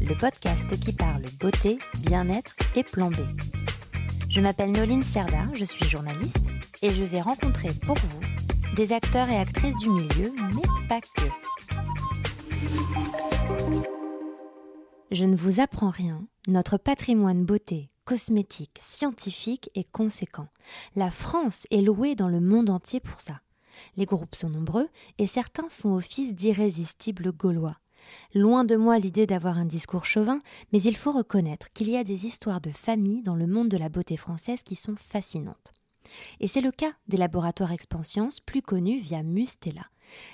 le podcast qui parle beauté, bien-être et plan B. Je m'appelle Noline Serda, je suis journaliste et je vais rencontrer pour vous des acteurs et actrices du milieu, mais pas que. Je ne vous apprends rien, notre patrimoine beauté, cosmétique, scientifique est conséquent. La France est louée dans le monde entier pour ça. Les groupes sont nombreux et certains font office d'irrésistibles gaulois. Loin de moi l'idée d'avoir un discours chauvin, mais il faut reconnaître qu'il y a des histoires de famille dans le monde de la beauté française qui sont fascinantes. Et c'est le cas des laboratoires Expansience, plus connus via Mustela.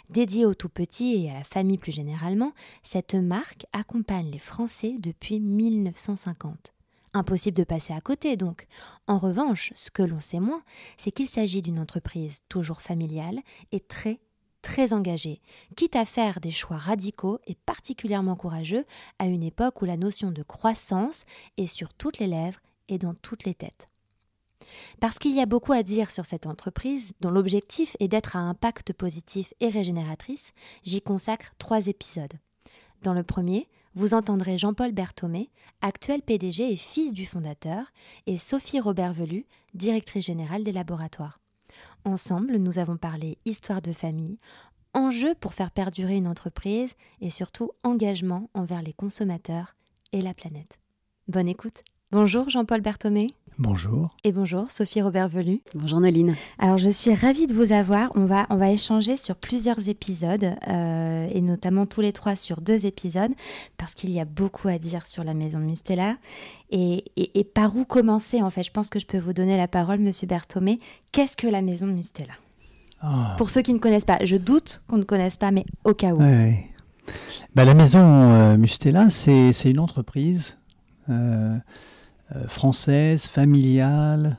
Dédiée aux tout petits et à la famille plus généralement, cette marque accompagne les Français depuis 1950. Impossible de passer à côté donc. En revanche, ce que l'on sait moins, c'est qu'il s'agit d'une entreprise toujours familiale et très très engagée, quitte à faire des choix radicaux et particulièrement courageux à une époque où la notion de croissance est sur toutes les lèvres et dans toutes les têtes. Parce qu'il y a beaucoup à dire sur cette entreprise, dont l'objectif est d'être à impact positif et régénératrice, j'y consacre trois épisodes. Dans le premier, vous entendrez Jean-Paul Berthomé, actuel PDG et fils du fondateur, et Sophie Robert-Velu, directrice générale des laboratoires. Ensemble, nous avons parlé histoire de famille, enjeux pour faire perdurer une entreprise et surtout engagement envers les consommateurs et la planète. Bonne écoute. Bonjour Jean-Paul Berthomé. Bonjour. Et bonjour Sophie Robert Velu. Bonjour Noline. Alors je suis ravie de vous avoir. On va, on va échanger sur plusieurs épisodes euh, et notamment tous les trois sur deux épisodes parce qu'il y a beaucoup à dire sur la maison Mustela. Et, et, par où commencer en fait? Je pense que je peux vous donner la parole, Monsieur Berthomé. Qu'est-ce que la maison Mustela? Ah. Pour ceux qui ne connaissent pas, je doute qu'on ne connaisse pas, mais au cas où. Bah, la maison euh, Mustela, c'est c'est une entreprise euh, française, familiale,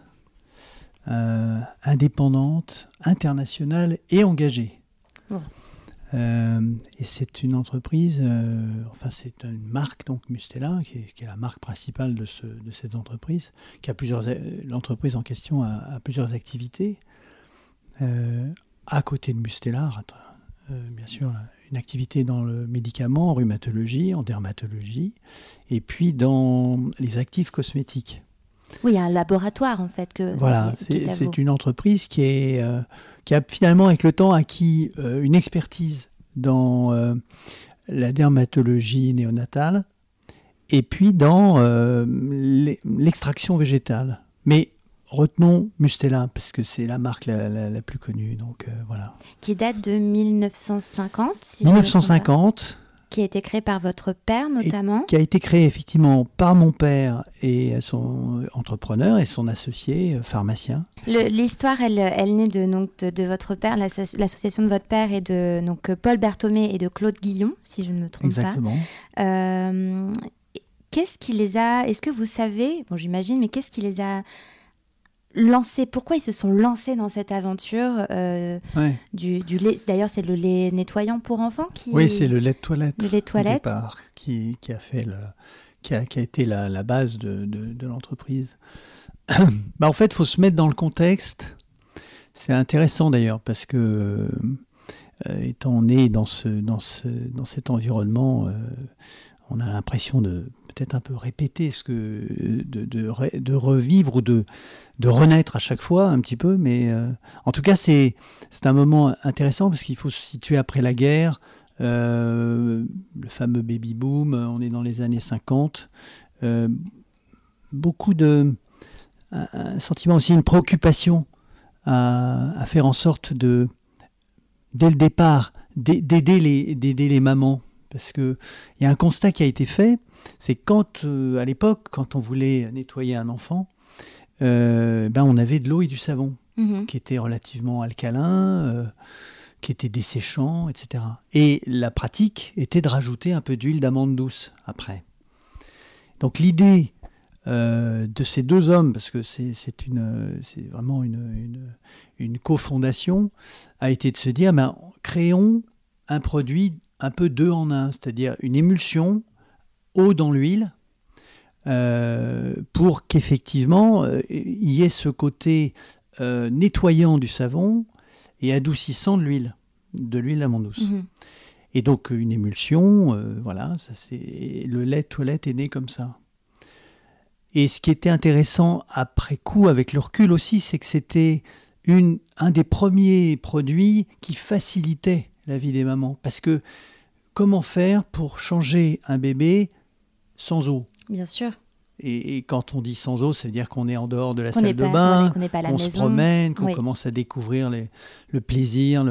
euh, indépendante, internationale et engagée. Bon. Euh, et c'est une entreprise, euh, enfin c'est une marque donc Mustela qui est, qui est la marque principale de, ce- de cette entreprise, qui a plusieurs, euh, l'entreprise en question a, a plusieurs activités. Euh, à côté de Mustela, euh, bien sûr, une activité dans le médicament, en rhumatologie, en dermatologie, et puis dans les actifs cosmétiques. Oui, un laboratoire en fait que. Voilà, c'est une entreprise qui, est, euh, qui a finalement avec le temps acquis euh, une expertise dans euh, la dermatologie néonatale et puis dans l'e- l'extraction végétale. Mais retenons Mustela parce que c'est la marque la, la- la plus connue. Donc euh, voilà. Qui date de 1950. si je me trompe pas. 1950, Qui a été créé par votre père notamment. qui a été créé effectivement par mon père et son entrepreneur et son associé euh, pharmacien. L'histoire, elle, elle naît de, donc, de, de votre père, l'asso- l'association de votre père et de donc, euh, Paul Berthomé et de Claude Guillon, si je ne me trompe Exactement. pas. Euh, qu'est-ce qui les a, est-ce que vous savez, bon j'imagine, mais qu'est-ce qui les a lancés Pourquoi ils se sont lancés dans cette aventure euh, Ouais. du, du lait D'ailleurs, c'est le lait nettoyant pour enfants qui. Oui, c'est le lait de toilette. Le lait de toilette. départ, qui, qui a fait le, qui a, qui a été la, la base de, de- de l'entreprise. bah, en fait, il faut se mettre dans le contexte. C'est intéressant d'ailleurs parce que euh, étant né dans ce, dans ce, dans cet environnement, euh, on a l'impression de peut-être un peu répéter ce que de, de, re- de revivre ou de, renaître à chaque fois un petit peu. Mais euh, en tout cas, c'est un moment intéressant parce qu'il faut se situer après la guerre. Euh, le fameux baby boom, on est dans les années 50. Euh, beaucoup de. Un, sentiment aussi, une préoccupation à, faire en sorte de, dès le départ, d'a- d'aider les, d'aider les mamans. Parce qu'il y a un constat qui a été fait, c'est quand, euh, à l'époque, quand on voulait nettoyer un enfant, euh, ben on avait de l'eau et du savon Mhm. qui était relativement alcalin, euh, qui était desséchant, etc. Et la pratique était de rajouter un peu d'huile d'amande douce après. Donc l'idée de ces deux hommes, parce que c'est vraiment une, une, cofondation, a été de se dire, ben, créons un produit un peu deux en un, c'est-à-dire une émulsion, eau dans l'huile, pour qu'effectivement il y ait ce côté nettoyant du savon et adoucissant de l'huile, de l'huile d'amande douce. Mhm. Et donc une émulsion, euh, voilà, ça c'est le lait toilette est né comme ça. Et ce qui était intéressant après coup, avec le recul aussi, c'est que c'était une, un des premiers produits qui facilitait la vie des mamans. Parce que comment faire pour changer un bébé sans eau? Bien sûr. Et, quand on dit sans eau, ça veut dire qu'on est en dehors de la salle de bain, qu'on se promène, qu'on commence à découvrir le plaisir,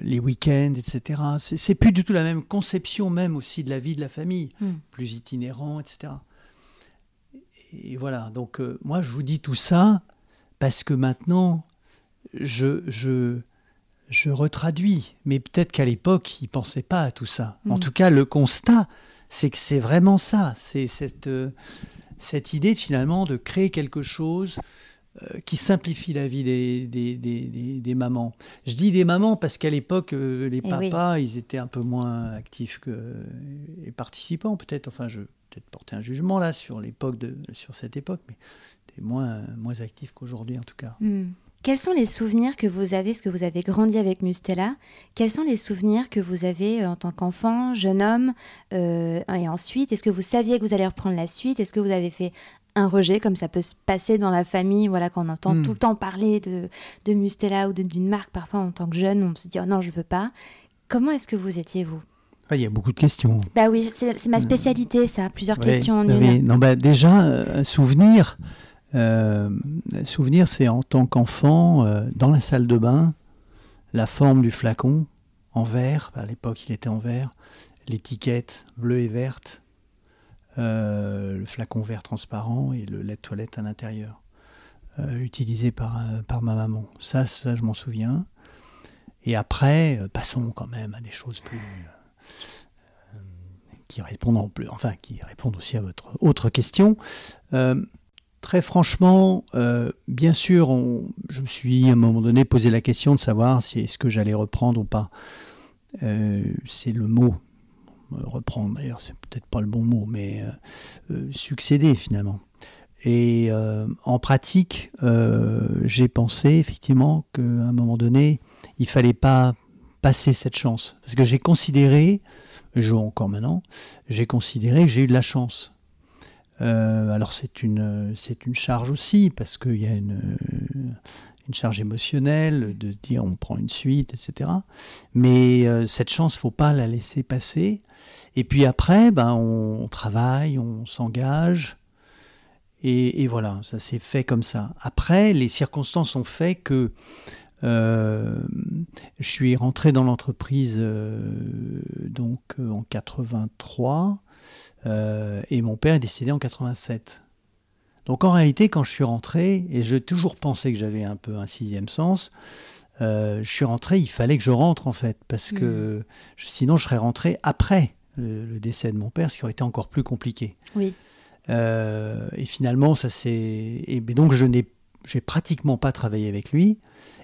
les week-ends, etc. C'est plus du tout la même conception même aussi de la vie de la famille, hmm. plus itinérant, etc. Et voilà, donc euh, moi je vous dis tout ça parce que maintenant je, je, je retraduis, mais peut-être qu'à l'époque ils ne pensaient pas à tout ça. En hmm. tout cas, le constat, c'est que c'est vraiment ça, c'est cette, euh, cette idée finalement de créer quelque chose euh, qui simplifie la vie des, des, des, des, mamans. Je dis des mamans parce qu'à l'époque, euh, les eh papas, ils étaient un peu moins actifs que, et participants peut-être. Enfin, je vais peut-être porter un jugement là sur l'époque de, sur cette époque, mais moins, moins actifs qu'aujourd'hui en tout cas. Hmm. Quels sont les souvenirs que vous avez, ce que vous avez grandi avec Mustela Quels sont les souvenirs que vous avez euh, en tant qu'enfant, jeune homme euh, Et ensuite, est-ce que vous saviez que vous allez reprendre la suite? Est-ce que vous avez fait un rejet, comme ça peut se passer dans la famille, voilà, quand on entend hmm. tout le temps parler de, de Mustela ou d'une marque, parfois en tant que jeune, on se dit oh non, je veux pas. Comment est-ce que vous étiez, vous? Ah, il y a beaucoup de questions. Bah oui, c'est ma spécialité, ça. Plusieurs questions en une. Non, bah déjà, euh, un souvenir. Euh, souvenir, c'est en tant qu'enfant, euh, dans la salle de bain, la forme du flacon en verre, à l'époque il était en verre, l'étiquette bleue et verte, euh, le flacon vert transparent et le lait de toilette à l'intérieur, utilisé par, par ma maman. Ça, ça je m'en souviens. Et après, passons quand même à des choses plus qui répondent enfin qui répondent aussi à votre autre question. Très franchement, euh, bien sûr, je me suis à un moment donné posé la question de savoir si est-ce que j'allais reprendre ou pas. Euh, c'est le mot reprendre. D'ailleurs, c'est peut-être pas le bon mot, mais euh, succéder finalement. Et en pratique, j'ai pensé effectivement qu'à un moment donné, il fallait pas passer cette chance, parce que j'ai considéré, je encore maintenant, j'ai considéré que j'ai eu de la chance. Euh, alors c'est une, c'est une charge aussi, parce qu'il y a une, une, charge émotionnelle de dire on prend une suite, etc. Mais euh, cette chance, faut pas la laisser passer. Et puis après, ben, on, travaille, on s'engage. Et, voilà, ça s'est fait comme ça. Après, les circonstances ont fait que euh, je suis rentré dans l'entreprise donc en 83 euh, et mon père est décédé en 87. Donc en réalité, quand je suis rentré, et j'ai toujours pensé que j'avais un peu un sixième sens, euh, je suis rentré, il fallait que je rentre en fait, parce que mm. sinon je serais rentré après le, décès de mon père, ce qui aurait été encore plus compliqué. Oui. Euh, et finalement, ça c'est. Et donc je n'ai, j'ai pratiquement pas travaillé avec lui.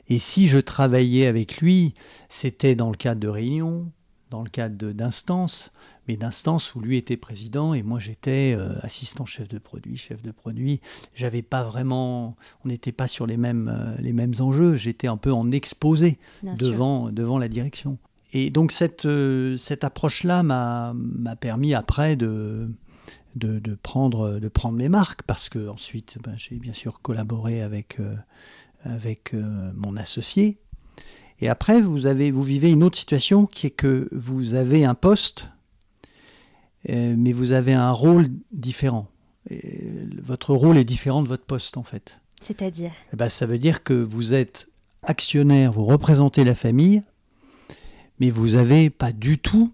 Et si je travaillais avec lui, c'était dans le cadre de réunions, dans le cadre d'instances, mais d'instances où lui était président et moi j'étais euh, assistant chef de produit, chef de produit. J'avais pas vraiment, on n'était pas sur les mêmes, euh, les mêmes enjeux. J'étais un peu en exposé devant, devant la direction. Et donc cette, euh, cette approche-là m'a permis après de, de, de, prendre, de prendre mes marques parce que ensuite ben, j'ai bien sûr collaboré avec, avec mon associé et après, vous, avez, vous vivez une autre situation qui est que vous avez un poste, mais vous avez un rôle différent. votre rôle est différent de votre poste, en fait. C'est-à-dire eh ben, Ça veut dire que vous êtes actionnaire, vous représentez la famille, mais vous n'avez pas du tout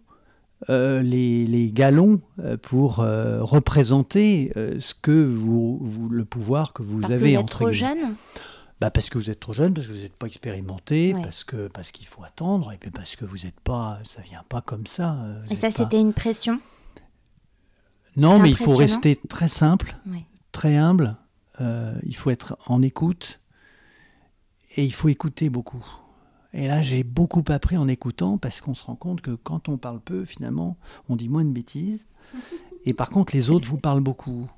euh, les, galons euh, pour représenter ce que vous, le pouvoir que vous Parce avez que vous êtes trop jeune bah parce que vous êtes trop jeune, parce que vous n'êtes pas expérimenté, parce que parce qu'il faut attendre, et puis parce que vous n'êtes pas, ça vient pas comme ça. et ça, c'était une pression Non, mais il faut rester très simple, Oui. très humble. euh, il faut être en écoute et il faut écouter beaucoup. Et là, j'ai beaucoup appris en écoutant parce qu'on se rend compte que quand on parle peu, finalement, on dit moins de bêtises. Et par contre, les autres vous parlent beaucoup.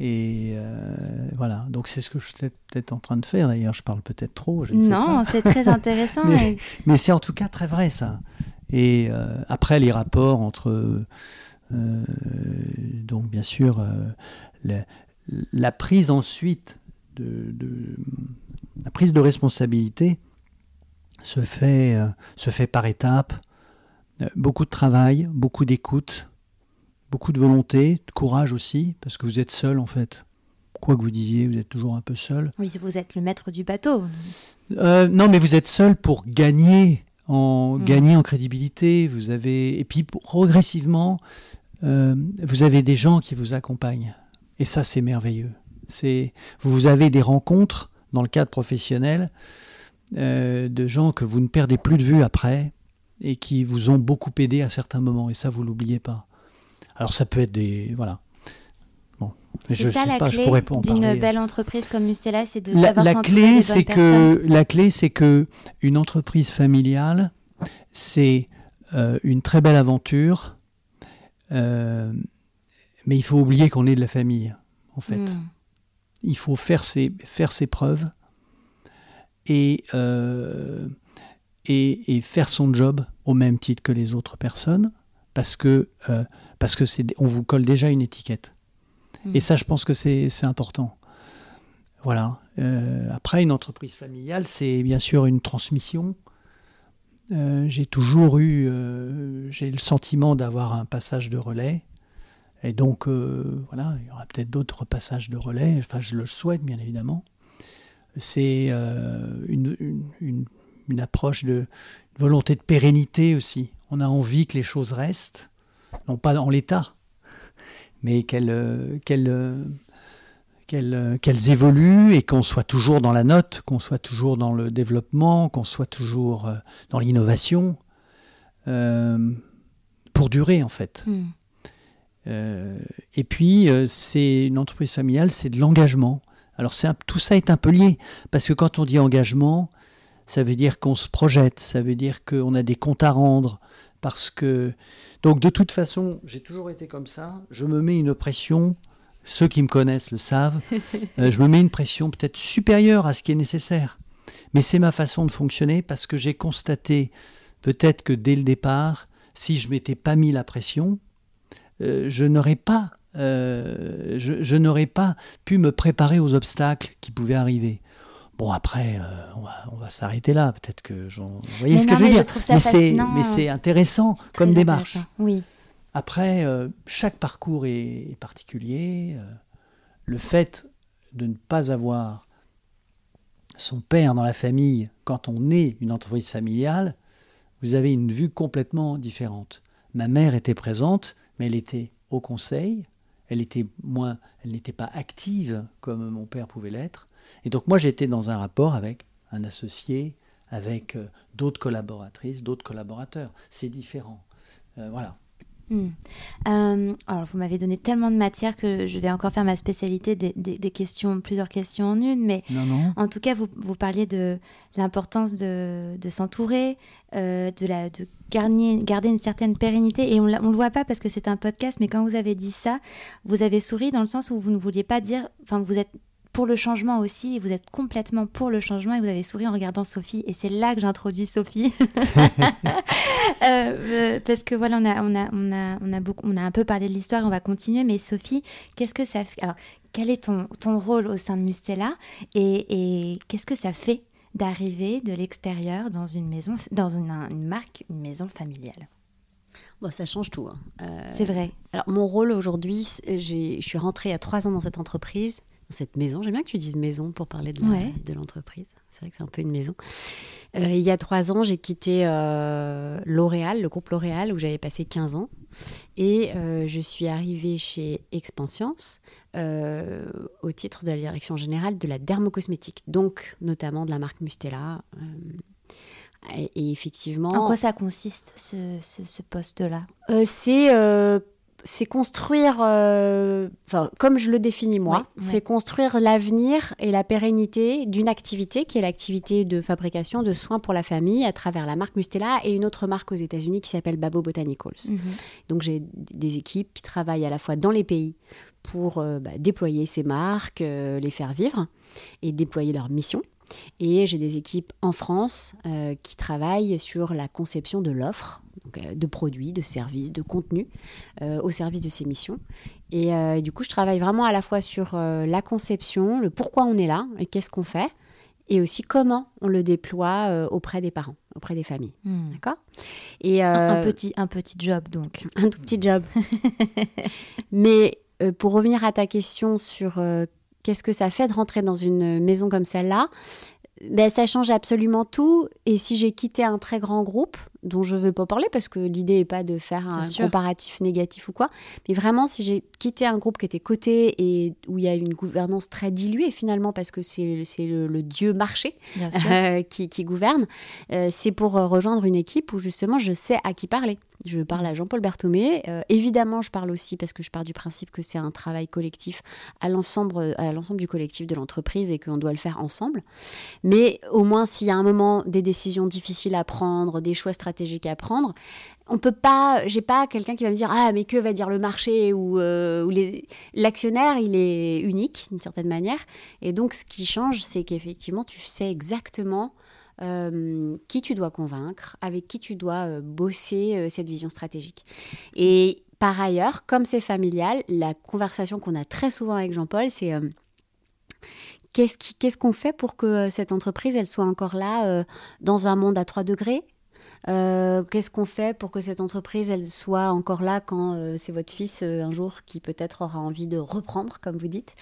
Et euh, voilà, donc c'est ce que je suis peut-être- en train de faire d'ailleurs. Je parle peut-être trop. Je ne. Non, c'est très intéressant. Mais- c'est en tout cas très vrai ça. Et euh, après les rapports entre, donc bien sûr, euh, la, la prise ensuite de, de- la prise de responsabilité se fait, euh, se fait par étapes. Euh, beaucoup de travail, beaucoup d'écoute, beaucoup de volonté, de courage aussi, parce que vous êtes seul en fait. Quoi que vous disiez, vous êtes toujours un peu seul. Oui, vous êtes le maître du bateau. Euh, non, mais vous êtes seul pour gagner en Mm. gagner en crédibilité. Vous avez et puis progressivement, euh, vous avez des gens qui vous accompagnent. Et ça, c'est merveilleux. C'est vous avez des rencontres dans le cadre professionnel euh, de gens que vous ne perdez plus de vue après et qui vous ont beaucoup aidé à certains moments. Et ça, vous l'oubliez pas. Alors ça peut être des voilà. C'est ça la pas, clé d'une belle entreprise comme Mustela, c'est de La, savoir la clé, c'est que la clé, c'est que une entreprise familiale, c'est euh, une très belle aventure, euh, mais il faut oublier qu'on est de la famille, en fait. Mm. Il faut faire ses faire ses preuves et euh, et, et faire son job au même titre que les autres personnes, parce que euh, parce que c'est on vous colle déjà une étiquette. Et ça, je pense que c'est important. Voilà. Euh, après, une entreprise familiale, c'est bien sûr une transmission. Euh, j'ai toujours eu, euh, j'ai le sentiment d'avoir un passage de relais. Et donc, voilà, il y aura peut-être d'autres passages de relais. Enfin, je le souhaite, bien évidemment. C'est une approche de une volonté de pérennité aussi. On a envie que les choses restent, non pas en l'état, mais qu'elles euh, qu'elles, euh, qu'elles, euh, qu'elles évoluent et qu'on soit toujours dans la note, qu'on soit toujours dans le développement, qu'on soit toujours dans l'innovation, euh, pour durer en fait. Mm. Euh, et puis, c'est une entreprise familiale, c'est de l'engagement. Alors, un- tout ça est un peu lié, parce que quand on dit engagement, ça veut dire qu'on se projette, ça veut dire qu'on a des comptes à rendre, parce que... Donc, de toute façon, j'ai toujours été comme ça, je me mets une pression, ceux qui me connaissent le savent, euh, je me mets une pression peut-être supérieure à ce qui est nécessaire. Mais c'est ma façon de fonctionner, parce que j'ai constaté, peut-être que dès le départ, si je m'étais pas mis la pression, euh, je n'aurais pas, euh, je, je n'aurais pas pu me préparer aux obstacles qui pouvaient arriver. Bon après, euh, on va, on va s'arrêter là. Peut-être que j'en. Vous voyez Mais ce non, que je veux dire Mais c'est, intéressant comme démarche. intéressant. Oui. Après, euh, chaque parcours est, est particulier. Euh, le fait de ne pas avoir son père dans la famille quand on est une entreprise familiale, vous avez une vue complètement différente. Ma mère était présente, mais elle était au conseil. Elle était moins, elle n'était pas active comme mon père pouvait l'être. Et donc moi j'étais dans un rapport avec un associé, avec euh, d'autres collaboratrices, d'autres collaborateurs. C'est différent. Euh, voilà. Hmm. Euh, alors, vous m'avez donné tellement de matière que je vais encore faire ma spécialité des, des- des questions, plusieurs questions en une. Mais Non, non. en tout cas, vous, vous parliez de l'importance de, de s'entourer, euh, de, la, de garder, garder une certaine pérennité. Et on ne le voit pas parce que c'est un podcast, mais quand vous avez dit ça, vous avez souri dans le sens où vous ne vouliez pas dire. Enfin, vous êtes pour le changement aussi, et vous êtes complètement pour le changement, et vous avez souri en regardant Sophie. Et c'est là que j'introduis Sophie. Euh, euh, parce que voilà, on a, on, a, on, a, on, a beaucoup, on a un peu parlé de l'histoire, et on va continuer. Mais Sophie, qu'est-ce que ça fait Alors, quel est ton, ton rôle au sein de Mustela et, et qu'est-ce que ça fait d'arriver de l'extérieur dans une maison, dans une, une marque, une maison familiale? Bon, ça change tout. hein. Euh, C'est vrai. Alors, mon rôle aujourd'hui, je suis rentrée il y a trois ans dans cette entreprise, cette maison. J'aime bien que tu dises maison pour parler de la- Ouais. de l'entreprise. C'est vrai que c'est un peu une maison. Euh, il y a trois ans, j'ai quitté euh, L'Oréal, le groupe L'Oréal, où j'avais passé 15 ans. Et euh, je suis arrivée chez Expanscience au titre de la direction générale de la dermocosmétique, donc notamment de la marque Mustela. et, effectivement. En quoi ça consiste, ce, ce- ce poste-là? C'est c'est construire, euh, enfin, comme je le définis moi, ouais. c'est construire l'avenir et la pérennité d'une activité qui est l'activité de fabrication de soins pour la famille à travers la marque Mustela et une autre marque aux États-Unis qui s'appelle Babo Botanicals. Mhm. Donc j'ai des équipes qui travaillent à la fois dans les pays pour euh, bah, déployer ces marques, euh, les faire vivre et déployer leur mission. Et j'ai des équipes en France qui travaillent sur la conception de l'offre, donc, euh, de produits, de services, de contenus euh, au service de ces missions. Et euh, du coup, je travaille vraiment à la fois sur la conception, le pourquoi on est là et qu'est-ce qu'on fait, et aussi comment on le déploie euh, auprès des parents, auprès des familles. Hmm. D'accord? Et Un, un petit, un petit job donc. un tout petit job. Mais euh, pour revenir à ta question sur qu'est-ce que ça fait de rentrer dans une maison comme celle-là, ben, ça change absolument tout. Et si j'ai quitté un très grand groupe, dont je ne veux pas parler parce que l'idée n'est pas de faire un sûr. comparatif négatif ou quoi, mais vraiment si j'ai quitté un groupe qui était coté et où il y a une gouvernance très diluée finalement parce que c'est le, le dieu marché, euh, qui, qui gouverne, euh, c'est pour euh, rejoindre une équipe où justement je sais à qui parler. Je parle à Jean-Paul Berthomé. Euh, évidemment, je parle aussi parce que je pars du principe que c'est un travail collectif à l'ensemble, à l'ensemble du collectif de l'entreprise et qu'on doit le faire ensemble. Mais au moins, s'il y a un moment des décisions difficiles à prendre, des choix stratégiques à prendre, on peut pas, j'ai pas quelqu'un qui va me dire ah mais que va dire le marché ou, euh, l'actionnaire il est unique d'une certaine manière. Et donc ce qui change c'est qu'effectivement tu sais exactement euh, qui tu dois convaincre, avec qui tu dois euh, bosser cette vision stratégique. Et par ailleurs, comme c'est familial, la conversation qu'on a très souvent avec Jean-Paul, c'est qu'est-ce qu'on fait pour que cette entreprise, elle soit encore là dans un monde à 3 degrés? Euh, Qu'est-ce qu'on fait pour que cette entreprise, elle soit encore là quand euh, c'est votre fils euh, un jour qui peut-être aura envie de reprendre, comme vous dites,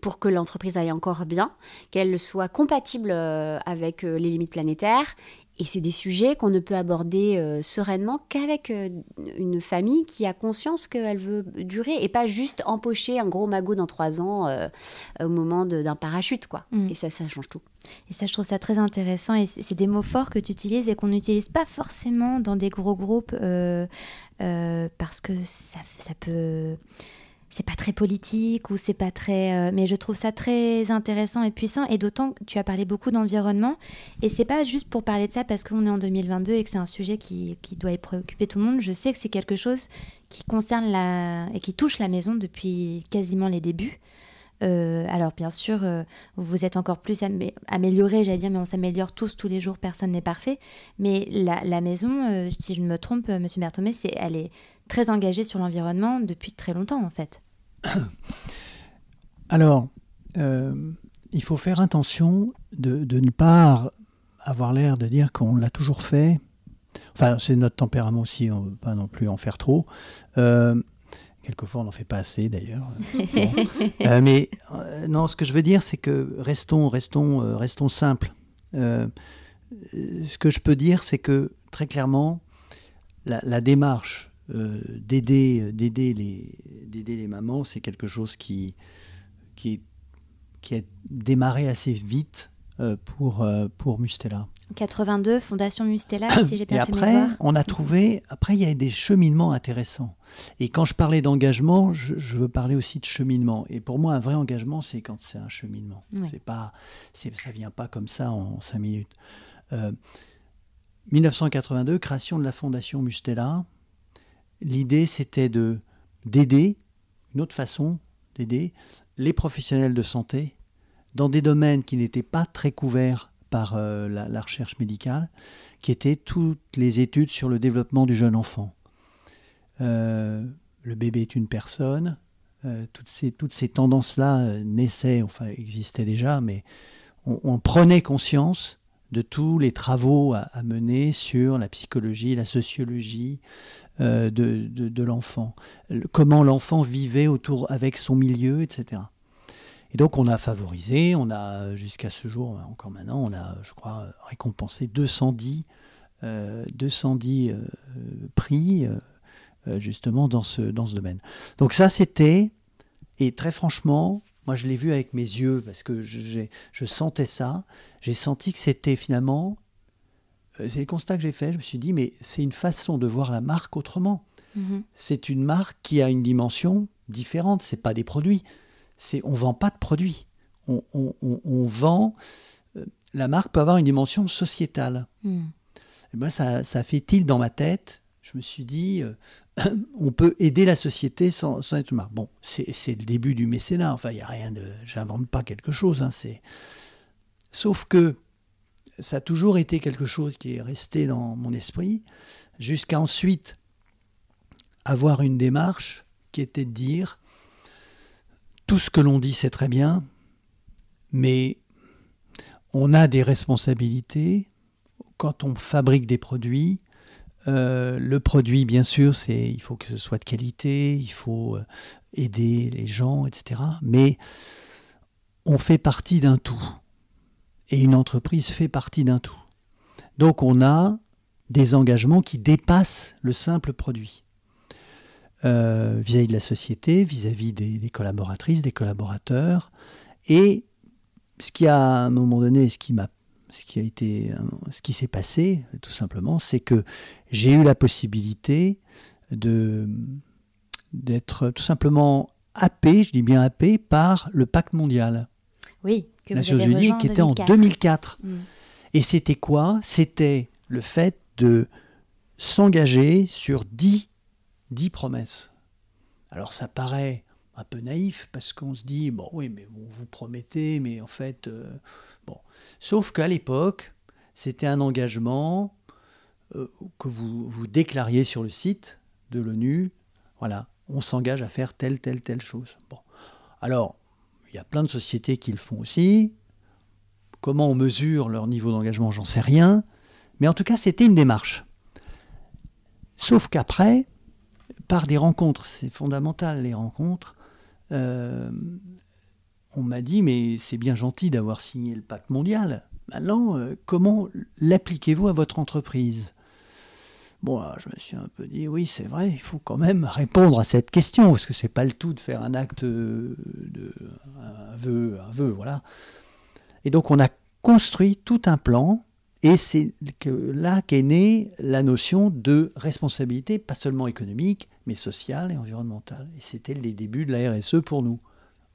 pour que l'entreprise aille encore bien, qu'elle soit compatible avec les limites planétaires. Et c'est des sujets qu'on ne peut aborder euh, sereinement qu'avec euh, une famille qui a conscience qu'elle veut durer et pas juste empocher un gros magot dans trois ans euh, au moment d'un parachute, quoi. Mm. Et ça, ça change tout. Et ça, je trouve ça très intéressant. Et c'est des mots forts que tu utilises et qu'on n'utilise pas forcément dans des gros groupes parce que ça, ça peut. C'est pas très politique ou c'est pas très. euh, mais je trouve ça très intéressant et puissant. Et d'autant que tu as parlé beaucoup d'environnement. Et c'est pas juste pour parler de ça parce qu'on est en 2022 et que c'est un sujet qui, qui doit préoccuper tout le monde. Je sais que c'est quelque chose qui concerne la. et qui touche la maison depuis quasiment les débuts. Euh, alors bien sûr, euh, vous êtes encore plus amé- amélioré, j'allais dire, mais on s'améliore tous tous les jours, personne n'est parfait. Mais la, maison, euh, si je ne me trompe, Monsieur Berthomé, c'est, elle est très engagée sur l'environnement depuis très longtemps en fait. Alors, il faut faire attention de, de ne pas avoir l'air de dire qu'on l'a toujours fait. Enfin, c'est notre tempérament aussi, on ne veut pas non plus en faire trop. Quelquefois, on n'en fait pas assez d'ailleurs. Euh, mais euh, non, ce que je veux dire, c'est que restons, restons, euh, restons simples. Ce que je peux dire, c'est que très clairement, la, la démarche d'aider, d'aider les, d'aider les mamans, c'est quelque chose qui, qui, qui a démarré assez vite pour, euh, pour Mustela. 82, Fondation Mustela, si j'ai Et bien fait mes après, on a trouvé, après, il y a des cheminements intéressants. Et quand je parlais d'engagement, je, je veux parler aussi de cheminement. Et pour moi, un vrai engagement, c'est quand c'est un cheminement. Oui. C'est pas, c'est, ça vient pas comme ça en cinq minutes. Euh, 1982, création de la Fondation Mustela. L'idée, c'était de d'aider, une autre façon d'aider les professionnels de santé dans des domaines qui n'étaient pas très couverts par euh, la, recherche médicale, qui étaient toutes les études sur le développement du jeune enfant. Euh, le bébé est une personne. euh, toutes ces, tendances-là naissaient, enfin existaient déjà, mais on, prenait conscience de tous les travaux à, mener sur la psychologie, la sociologie de, de- l'enfant, Le- comment l'enfant vivait autour avec son milieu, etc. Et donc on a favorisé, on a jusqu'à ce jour, encore maintenant, on a, je crois, récompensé 210, euh, 210 euh, prix euh, euh, justement dans ce, dans ce domaine. Donc ça c'était, et très franchement, moi je l'ai vu avec mes yeux parce que je, je sentais ça, j'ai senti que c'était finalement, euh, c'est le constat que j'ai fait, je me suis dit mais c'est une façon de voir la marque autrement. Mhm. c'est une marque qui a une dimension différente. C'est pas des produits. C'est on vend pas de produits. On, on- on- on vend. euh, La marque peut avoir une dimension sociétale. Mm. Et ben ça, ça fait tilt dans ma tête. Je me suis dit, euh, on peut aider la société sans, sans être marque. Bon, c'est le début du mécénat. Enfin, il n'y a rien de. J'invente pas quelque chose. hein, c'est. Sauf que ça a toujours été quelque chose qui est resté dans mon esprit, jusqu'à ensuite avoir une démarche qui était de dire tout ce que l'on dit c'est très bien, mais on a des responsabilités quand on fabrique des produits. euh, le produit, bien sûr, c'est il faut que ce soit de qualité, il faut euh, aider les gens, etc. Mais on fait partie d'un tout. Et une entreprise fait partie d'un tout. Donc on a des engagements qui dépassent le simple produit. Euh, vis-à-vis de la société, vis-à-vis des, des collaboratrices, des collaborateurs. Et ce qui a, à un moment donné, ce qui m'a ce qui a été, ce qui s'est passé, tout simplement, c'est que j'ai eu la possibilité de d'être tout simplement happé, je dis bien happé, par le pacte mondial, Oui, que vous Nations avez Unies, qui était en 2004. 2004. Mm. Et c'était quoi? C'était le fait de s'engager sur 10, 10 promesses. Alors ça paraît un peu naïf parce qu'on se dit, bon oui, mais vous promettez, mais en fait, euh, bon. Sauf qu'à l'époque, c'était un engagement euh, que vous, vous déclariez sur le site de l'ONU. Voilà, on s'engage à faire telle, telle, telle chose. Bon. Alors, il y a plein de sociétés qui le font aussi. Comment on mesure leur niveau d'engagement, j'en sais rien. Mais en tout cas, c'était une démarche. Sauf qu'après, par des rencontres, c'est fondamental les rencontres, euh, on m'a dit, mais c'est bien gentil d'avoir signé le pacte mondial. Maintenant, euh, comment l'appliquez-vous à votre entreprise? Bon, je me suis un peu dit, oui, c'est vrai, il faut quand même répondre à cette question, parce que c'est pas le tout de faire un acte euh, de un vœu, un vœu, voilà. Et donc, on a construit tout un plan, et c'est là qu'est née la notion de responsabilité, pas seulement économique, mais sociale et environnementale. Et c'était les débuts de la RSE pour nous,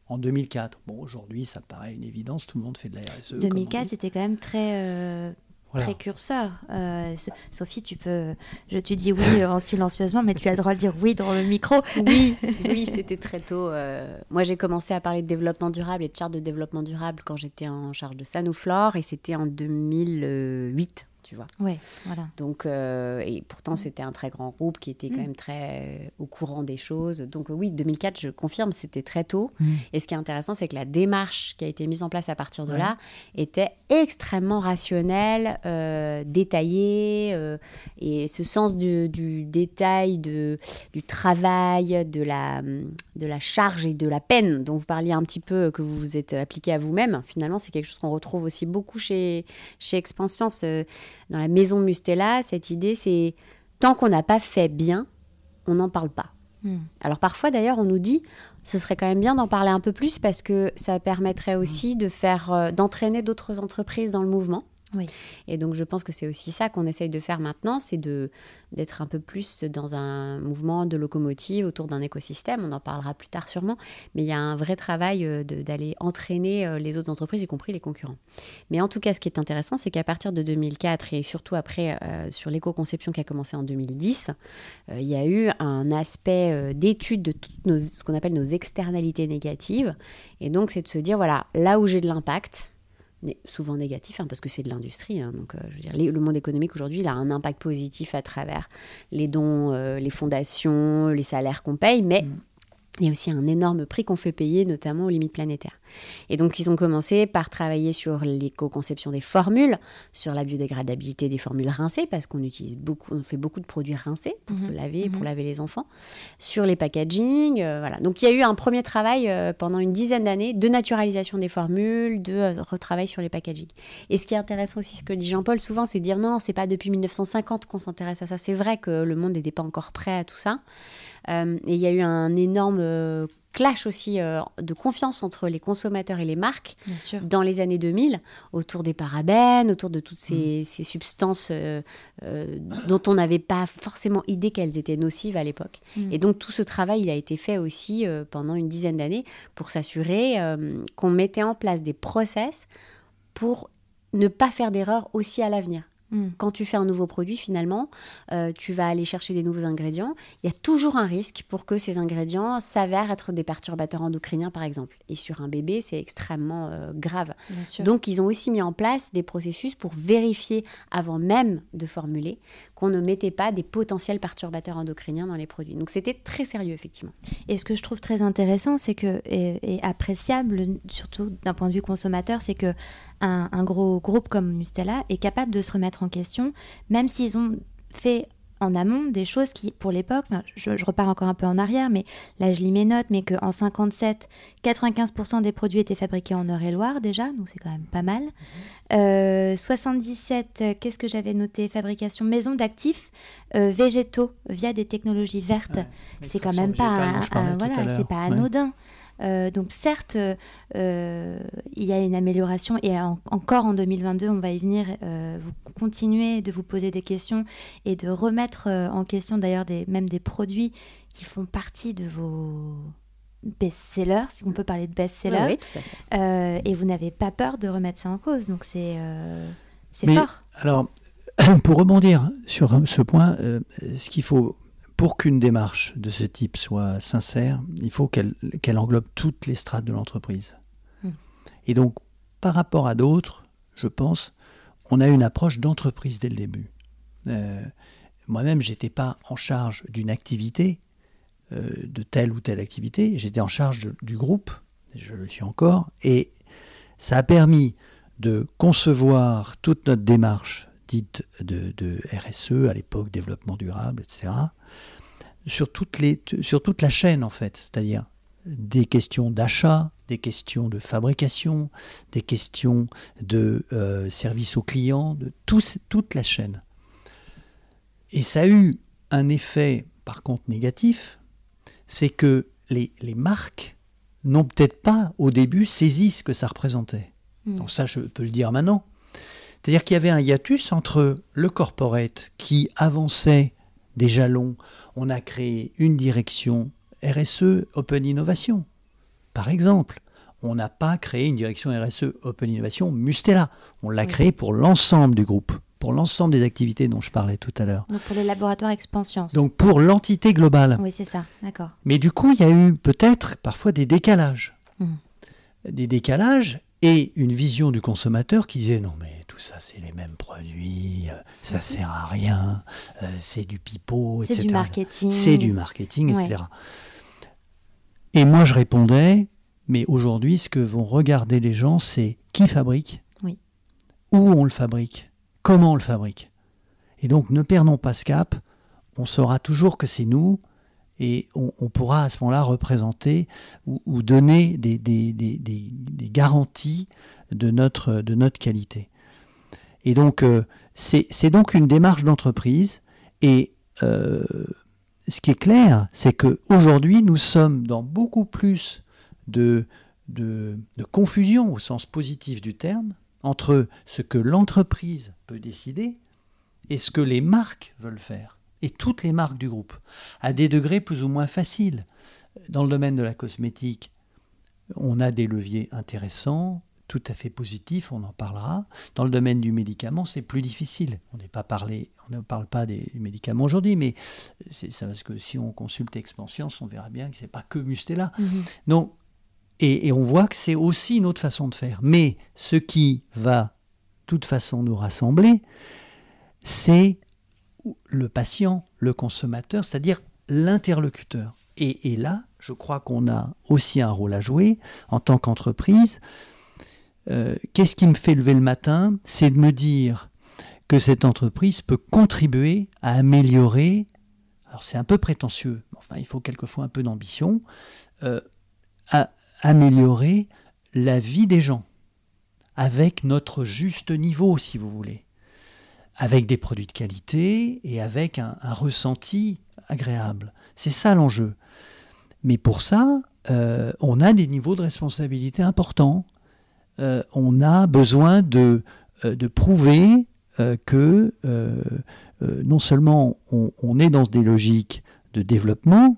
en 2004. Bon, aujourd'hui, ça paraît une évidence, tout le monde fait de la RSE. comme on 2004, dit. c'était quand même très euh, Voilà. précurseur. Euh, So- Sophie, tu peux. Je, tu dis oui euh, en silencieusement, mais tu as le droit de dire oui dans le micro. Oui, oui, c'était très tôt. euh, moi, j'ai commencé à parler de développement durable et de charte de développement durable quand j'étais en charge de Sanoflore et c'était en 2008, tu vois. Ouais, voilà. Donc, euh, et pourtant, c'était un très grand groupe qui était quand même très euh, au courant des choses. Donc, oui, 2004, je confirme, c'était très tôt. Et ce qui est intéressant, c'est que la démarche qui a été mise en place à partir de là était extrêmement rationnelle, euh, détaillée, euh, et ce sens du, du détail, de, du travail, de la, de la charge et de la peine dont vous parliez un petit peu, que vous vous êtes appliqué à vous-même, finalement, c'est quelque chose qu'on retrouve aussi beaucoup chez, chez Expanscience. Dans la maison Mustela, cette idée, c'est tant qu'on n'a pas fait bien, on n'en parle pas. Hmm. Alors parfois d'ailleurs on nous dit ce serait quand même bien d'en parler un peu plus parce que ça permettrait aussi de faire euh, d'entraîner d'autres entreprises dans le mouvement. Et donc je pense que c'est aussi ça qu'on essaye de faire maintenant, c'est d'être un peu plus dans un mouvement de locomotive autour d'un écosystème. On en parlera plus tard sûrement, mais il y a un vrai travail euh, d'aller entraîner euh, les autres entreprises, y compris les concurrents. Mais en tout cas, ce qui est intéressant, c'est qu'à partir de 2004 et surtout après euh, sur l'éco-conception qui a commencé en 2010, euh, il y a eu un aspect d'étude de toutes ce qu'on appelle nos externalités négatives. Et donc, c'est de se dire, voilà, là où j'ai de l'impact, souvent négatif, hein, parce que c'est de l'industrie. hein, donc, euh, le monde économique aujourd'hui, a un impact positif à travers les dons, euh, les fondations, les salaires qu'on paye, mais il y a aussi un énorme prix qu'on fait payer, notamment aux limites planétaires. Et donc, ils ont commencé par travailler sur l'éco-conception des formules, sur la biodégradabilité des formules rincées, parce qu'on utilise beaucoup, on fait beaucoup de produits rincés pour se laver, pour laver les enfants, sur les packaging, euh, voilà. Donc, il y a eu un premier travail euh, pendant une dizaine d'années de naturalisation des formules, de euh, retravail sur les packaging. Et ce qui est intéressant aussi, ce que dit Jean-Paul souvent, c'est de dire non, c'est pas depuis 1950 qu'on s'intéresse à ça. C'est vrai que le monde n'était pas encore prêt à tout ça. Euh, et il y a eu un énorme euh, clash aussi euh, de confiance entre les consommateurs et les marques dans les années 2000, autour des parabènes, autour de toutes ces, ces substances euh, euh, dont on n'avait pas forcément idée qu'elles étaient nocives à l'époque. Mm. Et donc tout ce travail, il a été fait aussi pendant une dizaine d'années pour s'assurer qu'on mettait en place des process pour ne pas faire d'erreurs aussi à l'avenir. Mm. Quand tu fais un nouveau produit, finalement, euh, tu vas aller chercher des nouveaux ingrédients. Il y a toujours un risque pour que ces ingrédients s'avèrent être des perturbateurs endocriniens, par exemple. Et sur un bébé, c'est extrêmement euh, grave. Donc, ils ont aussi mis en place des processus pour vérifier, avant même de formuler, qu'on ne mettait pas des potentiels perturbateurs endocriniens dans les produits. Donc, c'était très sérieux, effectivement. Et ce que je trouve très intéressant, c'est que et, et appréciable, surtout d'un point de vue consommateur, c'est que un, un gros groupe comme Mustela est capable de se remettre en question, même s'ils ont fait en amont des choses qui, pour l'époque, je, je repars encore un peu en arrière, mais là je lis mes notes, mais qu'en 57, 95% des produits étaient fabriqués en Eure-et-Loire déjà, donc c'est quand même pas mal. Euh, 77, euh, qu'est-ce que j'avais noté? Fabrication maison d'actifs euh, végétaux via des technologies vertes. Ouais, c'est quand même pas, voilà, c'est pas Ouais. Euh, donc certes, euh, il y a une amélioration et en- encore en 2022, on va y venir. euh, vous continuez de vous poser des questions et de remettre euh, en question d'ailleurs des, même des produits qui font partie de vos best-sellers, si on peut parler de best-sellers. Oui, oui, tout à fait. Euh, et vous n'avez pas peur de remettre ça en cause. Donc c'est euh, c'est Mais- fort. Alors, pour rebondir sur ce point, euh, ce qu'il faut, pour qu'une démarche de ce type soit sincère, il faut qu'elle englobe toutes les strates de l'entreprise. Mm. Et donc, par rapport à d'autres, je pense, on a une approche d'entreprise dès le début. Euh, Moi-même, j'étais pas en charge d'une activité, euh, de telle ou telle activité, j'étais en charge de- du groupe, je le suis encore, et ça a permis de concevoir toute notre démarche dite de, de RSE, à l'époque développement durable, etc., sur, toutes les, sur toute la chaîne en fait, c'est-à-dire des questions d'achat, des questions de fabrication, des questions de euh, service aux clients, de toute la chaîne. Et ça a eu un effet, par contre, négatif, c'est que les, les marques n'ont peut-être pas au début saisi ce que ça représentait. Mm. Donc ça, je peux le dire maintenant. C'est-à-dire qu'il y avait un hiatus entre le corporate qui avançait des jalons. On a créé une direction RSE Open Innovation. Par exemple, on n'a pas créé une direction RSE Open Innovation Mustela. On l'a Oui. créée pour l'ensemble du groupe, pour l'ensemble des activités dont je parlais tout à l'heure. Donc pour les laboratoires expansion. Donc pour l'entité globale. oui, c'est ça. D'accord. Mais du coup, il y a eu peut-être parfois des décalages. Mhm. Des décalages et une vision du consommateur qui disait non mais tout ça c'est les mêmes produits, euh, ça sert à rien, euh, c'est du pipeau, C'est etc. du marketing. C'est du marketing, Ouais. etc. Et moi je répondais, mais aujourd'hui ce que vont regarder les gens c'est qui fabrique, Oui. où on le fabrique, comment on le fabrique. Et donc ne perdons pas ce cap, on saura toujours que c'est nous et on, pourra à ce moment-là représenter ou, donner des, garanties de notre, qualité. Et donc, euh, c'est donc une démarche d'entreprise. Et euh, ce qui est clair, c'est qu'aujourd'hui, nous sommes dans beaucoup plus de confusion, au sens positif du terme, entre ce que l'entreprise peut décider et ce que les marques veulent faire. Et toutes les marques du groupe, à des degrés plus ou moins faciles. Dans le domaine de la cosmétique, on a des leviers intéressants, tout à fait positifs, on en parlera. Dans le domaine du médicament, c'est plus difficile. On n'est pas parlé, on ne parle pas des médicaments aujourd'hui, mais c'est ça parce que si on consulte Expansion, on verra bien que c'est pas que Mustela. Mhm. Donc, et, et on voit que c'est aussi une autre façon de faire. Mais ce qui va, de toute façon, nous rassembler, c'est le patient, le consommateur, c'est-à-dire l'interlocuteur. Et, là, je crois qu'on a aussi un rôle à jouer en tant qu'entreprise. Euh, Qu'est-ce qui me fait lever le matin? C'est de me dire que cette entreprise peut contribuer à améliorer, alors c'est un peu prétentieux, mais enfin il faut quelquefois un peu d'ambition, euh, à améliorer la vie des gens avec notre juste niveau, si vous voulez, avec des produits de qualité et avec un, ressenti agréable. C'est ça l'enjeu. Mais pour ça, euh, on a des niveaux de responsabilité importants. Euh, on a besoin de, euh, prouver que non seulement on, on, est dans des logiques de développement,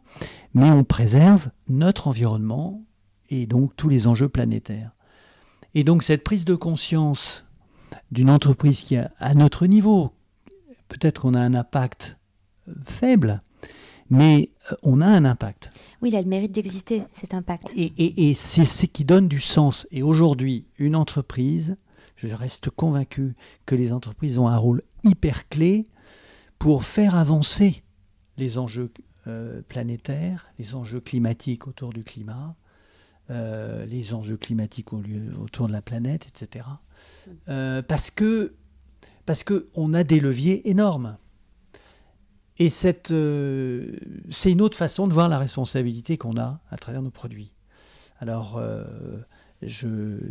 mais on préserve notre environnement et donc tous les enjeux planétaires. Et donc cette prise de conscience d'une entreprise qui a à notre niveau, peut-être qu'on a un impact faible, mais on a un impact. Oui, il a le mérite d'exister, cet impact. Et, c'est ce qui donne du sens. Et aujourd'hui, une entreprise, je reste convaincu que les entreprises ont un rôle hyper clé pour faire avancer les enjeux euh, planétaires, les enjeux climatiques autour du climat, euh, les enjeux climatiques autour de la planète, etc. Euh, parce que parce qu'on a des leviers énormes. Et euh, c'est une autre façon de voir la responsabilité qu'on a à travers nos produits. Alors, euh,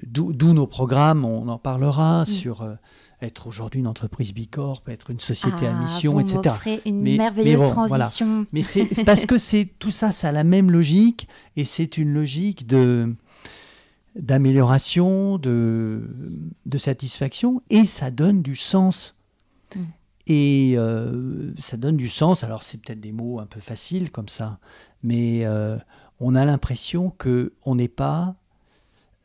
d'où nos programmes, on en parlera mm. sur euh, être aujourd'hui une entreprise bicorp, être une société à ah, mission, etc. une mais, merveilleuse transition. Mais c'est parce que c'est tout ça, ça a la même logique et c'est une logique de d'amélioration, de, de satisfaction et ça donne du sens. Mm. Et euh, ça donne du sens. Alors, c'est peut-être des mots un peu faciles comme ça, mais euh, on a l'impression que on n'est pas,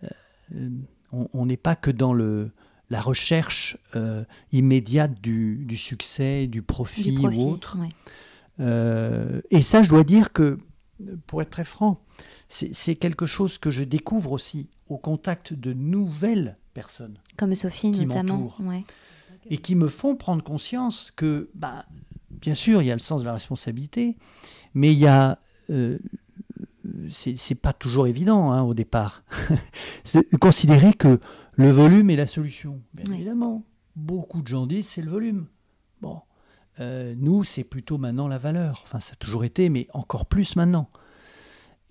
euh, on n'est pas que dans le la recherche immédiate du, du, succès, du profit, ou autre. et ça, je dois dire que, pour être très franc, c'est quelque chose que je découvre aussi au contact de nouvelles personnes. Comme Sophie, notamment. Ouais et qui me font prendre conscience que, bah, bien sûr, il y a le sens de la responsabilité, mais il y a. Euh, c'est pas toujours évident hein, au départ. considérer que le volume est la solution. Bien évidemment, beaucoup de gens disent c'est le volume. Bon, euh, nous, c'est plutôt maintenant la valeur. Enfin, ça a toujours été, mais encore plus maintenant.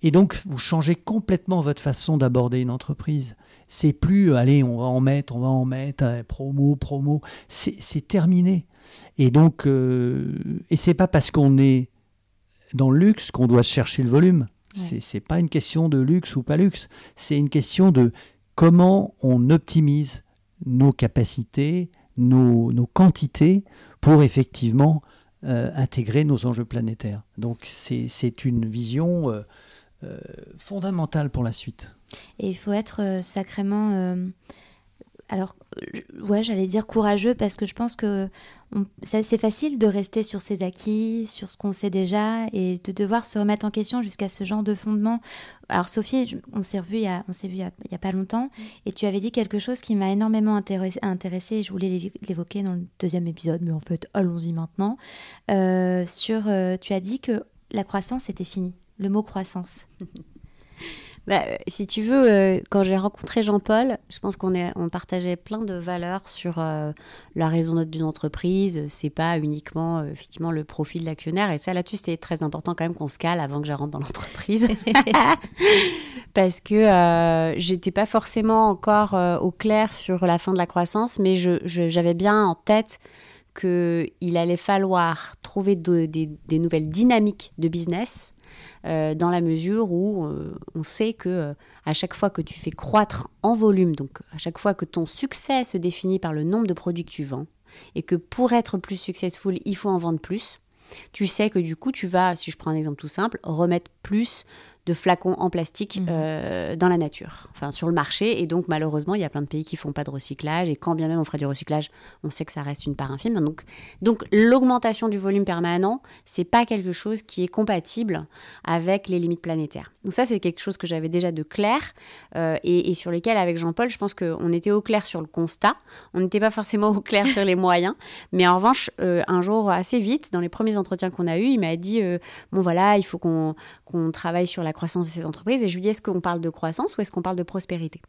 Et donc, vous changez complètement votre façon d'aborder une entreprise c'est plus, allez, on va en mettre, on va en mettre, hein, promo, promo, c'est terminé. Et donc, euh, et c'est pas parce qu'on est dans le luxe qu'on doit chercher le volume. Ce C'est pas une question de luxe ou pas luxe, c'est une question de comment on optimise nos capacités, nos, quantités pour effectivement euh, intégrer nos enjeux planétaires. Donc c'est une vision euh, fondamentale pour la suite. Et il faut être euh, sacrément. Euh, alors, ouais, j'allais dire courageux parce que je pense que c'est facile de rester sur ses acquis, sur ce qu'on sait déjà et de devoir se remettre en question jusqu'à ce genre de fondement. Alors, Sophie, on s'est revu il y a, vu il y, a, pas longtemps et tu avais dit quelque chose qui m'a énormément intéressé, et je voulais l'évoquer dans le deuxième épisode, mais en fait, allons-y maintenant. Euh, sur, tu as dit que la croissance était finie, le mot croissance. Bah, si tu veux, euh, quand j'ai rencontré Jean-Paul, je pense qu'on on partageait plein de valeurs sur euh, la raison d'être d'une entreprise. C'est pas uniquement euh, effectivement le profit de l'actionnaire. Et ça, là-dessus, c'était très important quand même qu'on se cale avant que je rentre dans l'entreprise, parce que j'étais pas forcément encore au clair sur la fin de la croissance, mais j'avais bien en tête qu'il allait falloir trouver des nouvelles dynamiques de business euh, dans la mesure où euh, on sait que euh, à chaque fois que tu fais croître en volume, donc à chaque fois que ton succès se définit par le nombre de produits que tu vends, et que pour être plus successful, il faut en vendre plus, tu sais que du coup, tu vas, si je prends un exemple tout simple, remettre plus de flacons en plastique mhm. euh, dans la nature, enfin sur le marché. Et donc malheureusement, il y a plein de pays qui font pas de recyclage. Et quand bien même on ferait du recyclage, on sait que ça reste une part infime. Donc, donc l'augmentation du volume permanent, c'est pas quelque chose qui est compatible avec les limites planétaires. Donc ça, c'est quelque chose que j'avais déjà de clair euh, et, sur lequel, avec Jean-Paul, je pense qu'on était au clair sur le constat. On n'était pas forcément au clair sur les moyens. Mais en revanche, euh, un jour, assez vite, dans les premiers entretiens qu'on a eus, il m'a dit bon voilà, il faut qu'on travaille sur la croissance de cette entreprise. Et je lui dis, est-ce qu'on parle de croissance ou est-ce qu'on parle de prospérité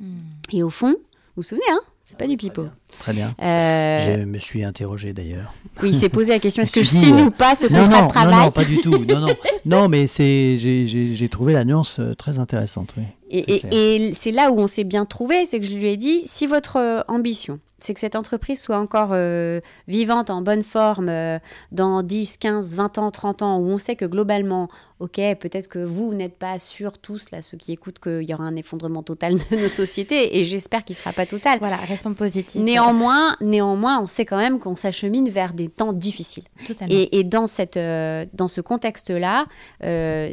hmm. Et au fond, vous vous souvenez, hein c'est pas du pipeau. Très bien. Euh, je me suis interrogé d'ailleurs. Oui, il s'est posé la question est-ce que je signe euh, ou pas ce contrat de travail Non, non, pas du tout. Non, non, non mais c'est, j'ai, trouvé la nuance euh, très intéressante. Oui, et, et, c'est là où on s'est bien trouvé c'est que je lui ai dit si votre ambition, c'est que cette entreprise soit encore euh, vivante, en bonne forme, euh, dans 10, 15, 20 ans, 30 ans, où on sait que globalement, ok, peut-être que vous, n'êtes pas sûrs tous, là, ceux qui écoutent, qu'il y aura un effondrement total de nos sociétés, et j'espère qu'il ne sera pas total. Voilà, restons positifs. Néanmoins, néanmoins, on sait quand même qu'on s'achemine vers des temps difficiles. Et, et, dans, cette, euh, dans ce contexte-là,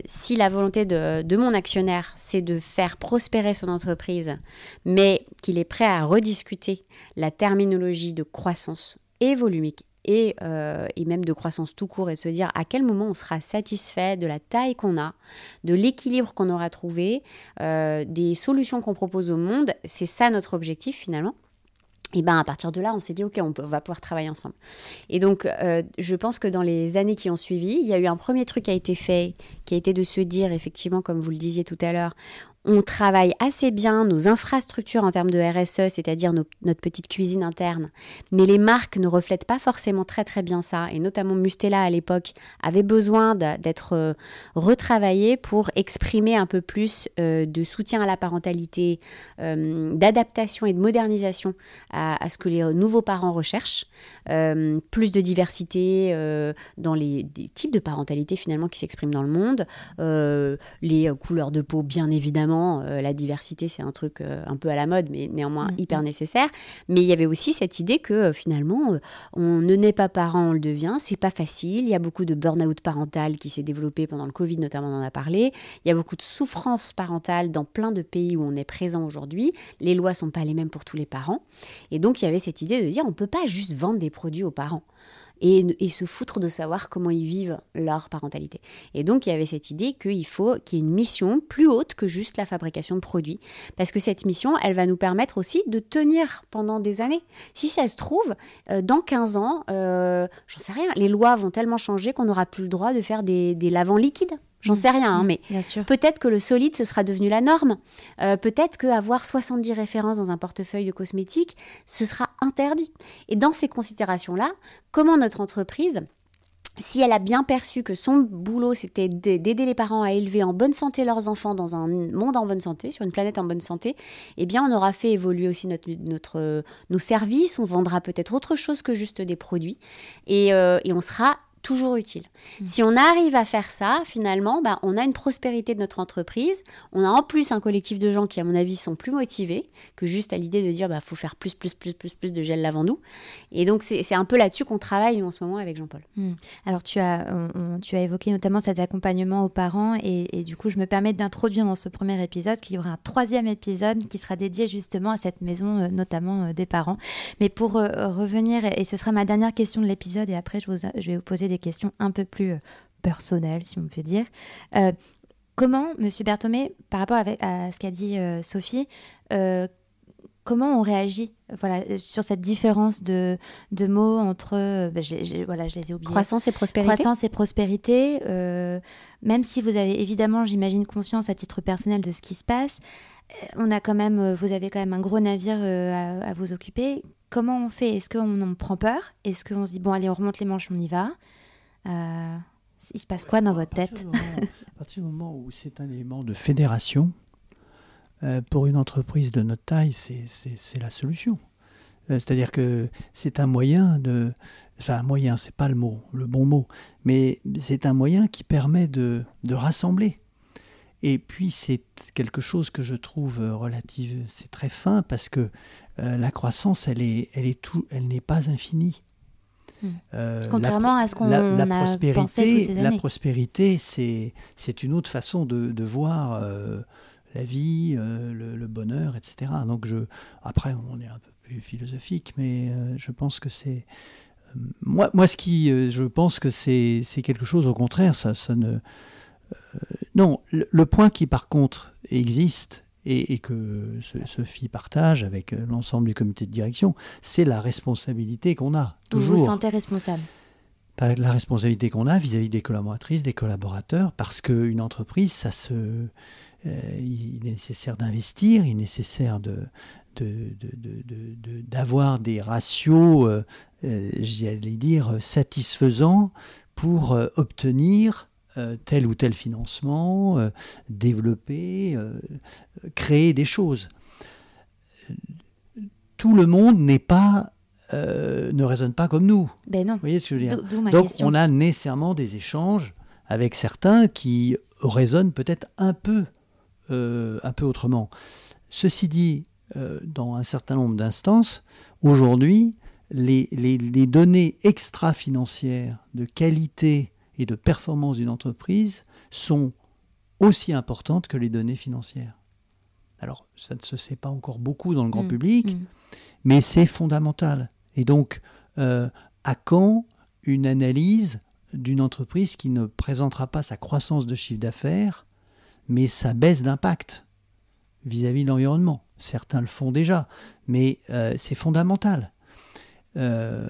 si la volonté de, de mon actionnaire, c'est de faire prospérer son entreprise, mais qu'il est prêt à rediscuter la terminologie de croissance et volumique euh, et, même de croissance tout court et de se dire à quel moment on sera satisfait de la taille qu'on a, de l'équilibre qu'on aura trouvé, euh, des solutions qu'on propose au monde. C'est ça notre objectif finalement. Et ben à partir de là, on s'est dit ok, on, va pouvoir travailler ensemble. Et donc, euh, je pense que dans les années qui ont suivi, il y a eu un premier truc qui a été fait, qui a été de se dire effectivement, comme vous le disiez tout à l'heure, on travaille assez bien nos infrastructures en termes de RSE, c'est-à-dire notre petite cuisine interne, mais les marques ne reflètent pas forcément très très bien ça, et notamment Mustela à l'époque avait besoin d'être euh, retravaillé pour exprimer un peu plus euh, de soutien à la parentalité, euh, d'adaptation et de modernisation à, ce que les nouveaux parents recherchent, plus de diversité dans les, types de parentalité finalement qui s'expriment dans le monde, les couleurs de peau bien évidemment, euh, la diversité, c'est un truc euh, un peu à la mode, mais néanmoins mm, hyper mm. nécessaire. Mais il y avait aussi cette idée que euh, finalement, on ne naît pas parent, on le devient. C'est pas facile. Il y a beaucoup de burn-out parental qui s'est développé pendant le Covid, notamment, on en a parlé. Il y a beaucoup de souffrance parentale dans plein de pays où on est présent aujourd'hui. Les lois sont pas les mêmes pour tous les parents. Et donc, il y avait cette idée de dire, on peut pas juste vendre des produits aux parents et, se foutre de savoir comment ils vivent leur parentalité. Et donc il y avait cette idée qu'il faut qu'il y ait une mission plus haute que juste la fabrication de produits, parce que cette mission, elle va nous permettre aussi de tenir pendant des années. Si ça se trouve, euh, dans 15 ans, euh, j'en sais rien, les lois vont tellement changer qu'on n'aura plus le droit de faire des, des lavants liquides J'en sais rien, hein, mm, mais peut-être que le solide, ce sera devenu la norme. Euh, peut-être qu'avoir 70 références dans un portefeuille de cosmétiques, ce sera interdit. Et dans ces considérations-là, comment notre entreprise, si elle a bien perçu que son boulot, c'était d'aider les parents à élever en bonne santé leurs enfants dans un monde en bonne santé, sur une planète en bonne santé, eh bien, on aura fait évoluer aussi notre, notre nos services, on vendra peut-être autre chose que juste des produits, et, euh, et on sera toujours utile. Mm. Si on arrive à faire ça, finalement, bah, on a une prospérité de notre entreprise. On a en plus un collectif de gens qui, à mon avis, sont plus motivés que juste à l'idée de dire bah faut faire plus, plus, plus, plus, plus de gel lavandou. Et donc, c'est un peu là-dessus qu'on travaille en ce moment avec Jean-Paul. Mm. Alors, tu as, tu as évoqué notamment cet accompagnement aux parents. Et, du coup, je me permets d'introduire dans ce premier épisode qu'il y aura un troisième épisode qui sera dédié justement à cette maison, euh, notamment euh, des parents. Mais pour euh, revenir, et ce sera ma dernière question de l'épisode, et après, je, vous, je vais vous poser des questions un peu plus euh, personnelles, si on peut dire. Euh, comment, Monsieur Berthomé, par rapport à ce qu'a dit euh, Sophie, comment on réagit voilà, sur cette différence de, de mots entre, bah, voilà, je les ai oubliés. Croissance et prospérité. Croissance et prospérité. même si vous avez évidemment, j'imagine, conscience à titre personnel de ce qui se passe, on a quand même, vous avez quand même un gros navire à, à, vous occuper. Comment on fait? Est-ce qu'on en prend peur? Est-ce qu'on se dit, bon, allez, on remonte les manches, on y va? Euh, il se passe quoi dans votre tête À partir du moment où c'est un élément de fédération, euh, pour une entreprise de notre taille, c'est la solution. Euh, c'est-à-dire que c'est un moyen de. Enfin, un moyen, c'est pas le mot, le bon mot, mais c'est un moyen qui permet de, de rassembler. Et puis, c'est quelque chose que je trouve relative, c'est très fin parce que la croissance, elle est, elle est elle n'est pas infinie. Euh, Contrairement à ce qu'on a prospérité, pensé ces années. La prospérité, c'est une autre façon de, de voir euh, la vie, euh, le, bonheur, etc. Donc je, après, on est un peu plus philosophique, mais je pense que c'est moi, moi, ce qui, je pense que c'est quelque chose au contraire, ça, ça ne. non, le, point qui par contre existe et, que Sophie partage avec euh, l'ensemble du comité de direction, c'est la responsabilité qu'on a. Toujours. Vous vous sentez responsable La responsabilité qu'on a vis-à-vis des collaboratrices, des collaborateurs, parce qu'une entreprise, ça se, euh, il est nécessaire d'investir, il est nécessaire de, d'avoir de, de, des ratios, euh, j'allais dire, satisfaisants pour obtenir euh, tel ou tel financement, euh, développer, euh, créer des choses. tout le monde n'est pas ne raisonne pas comme nous. Ben non. Vous voyez ce que je veux dire Donc question. on a nécessairement des échanges avec certains qui raisonnent peut-être un peu, un peu autrement. Ceci dit, dans un certain nombre d'instances, aujourd'hui, les, les- les données extra-financières de qualité et de performance d'une entreprise sont aussi importantes que les données financières. Alors, ça ne se sait pas encore beaucoup dans le grand Mm, public, mm. mais c'est fondamental. Et donc, euh, à quand une analyse d'une entreprise qui ne présentera pas sa croissance de chiffre d'affaires, mais sa baisse d'impact vis-à-vis de l'environnement? Certains le font déjà, mais euh, c'est fondamental. Euh,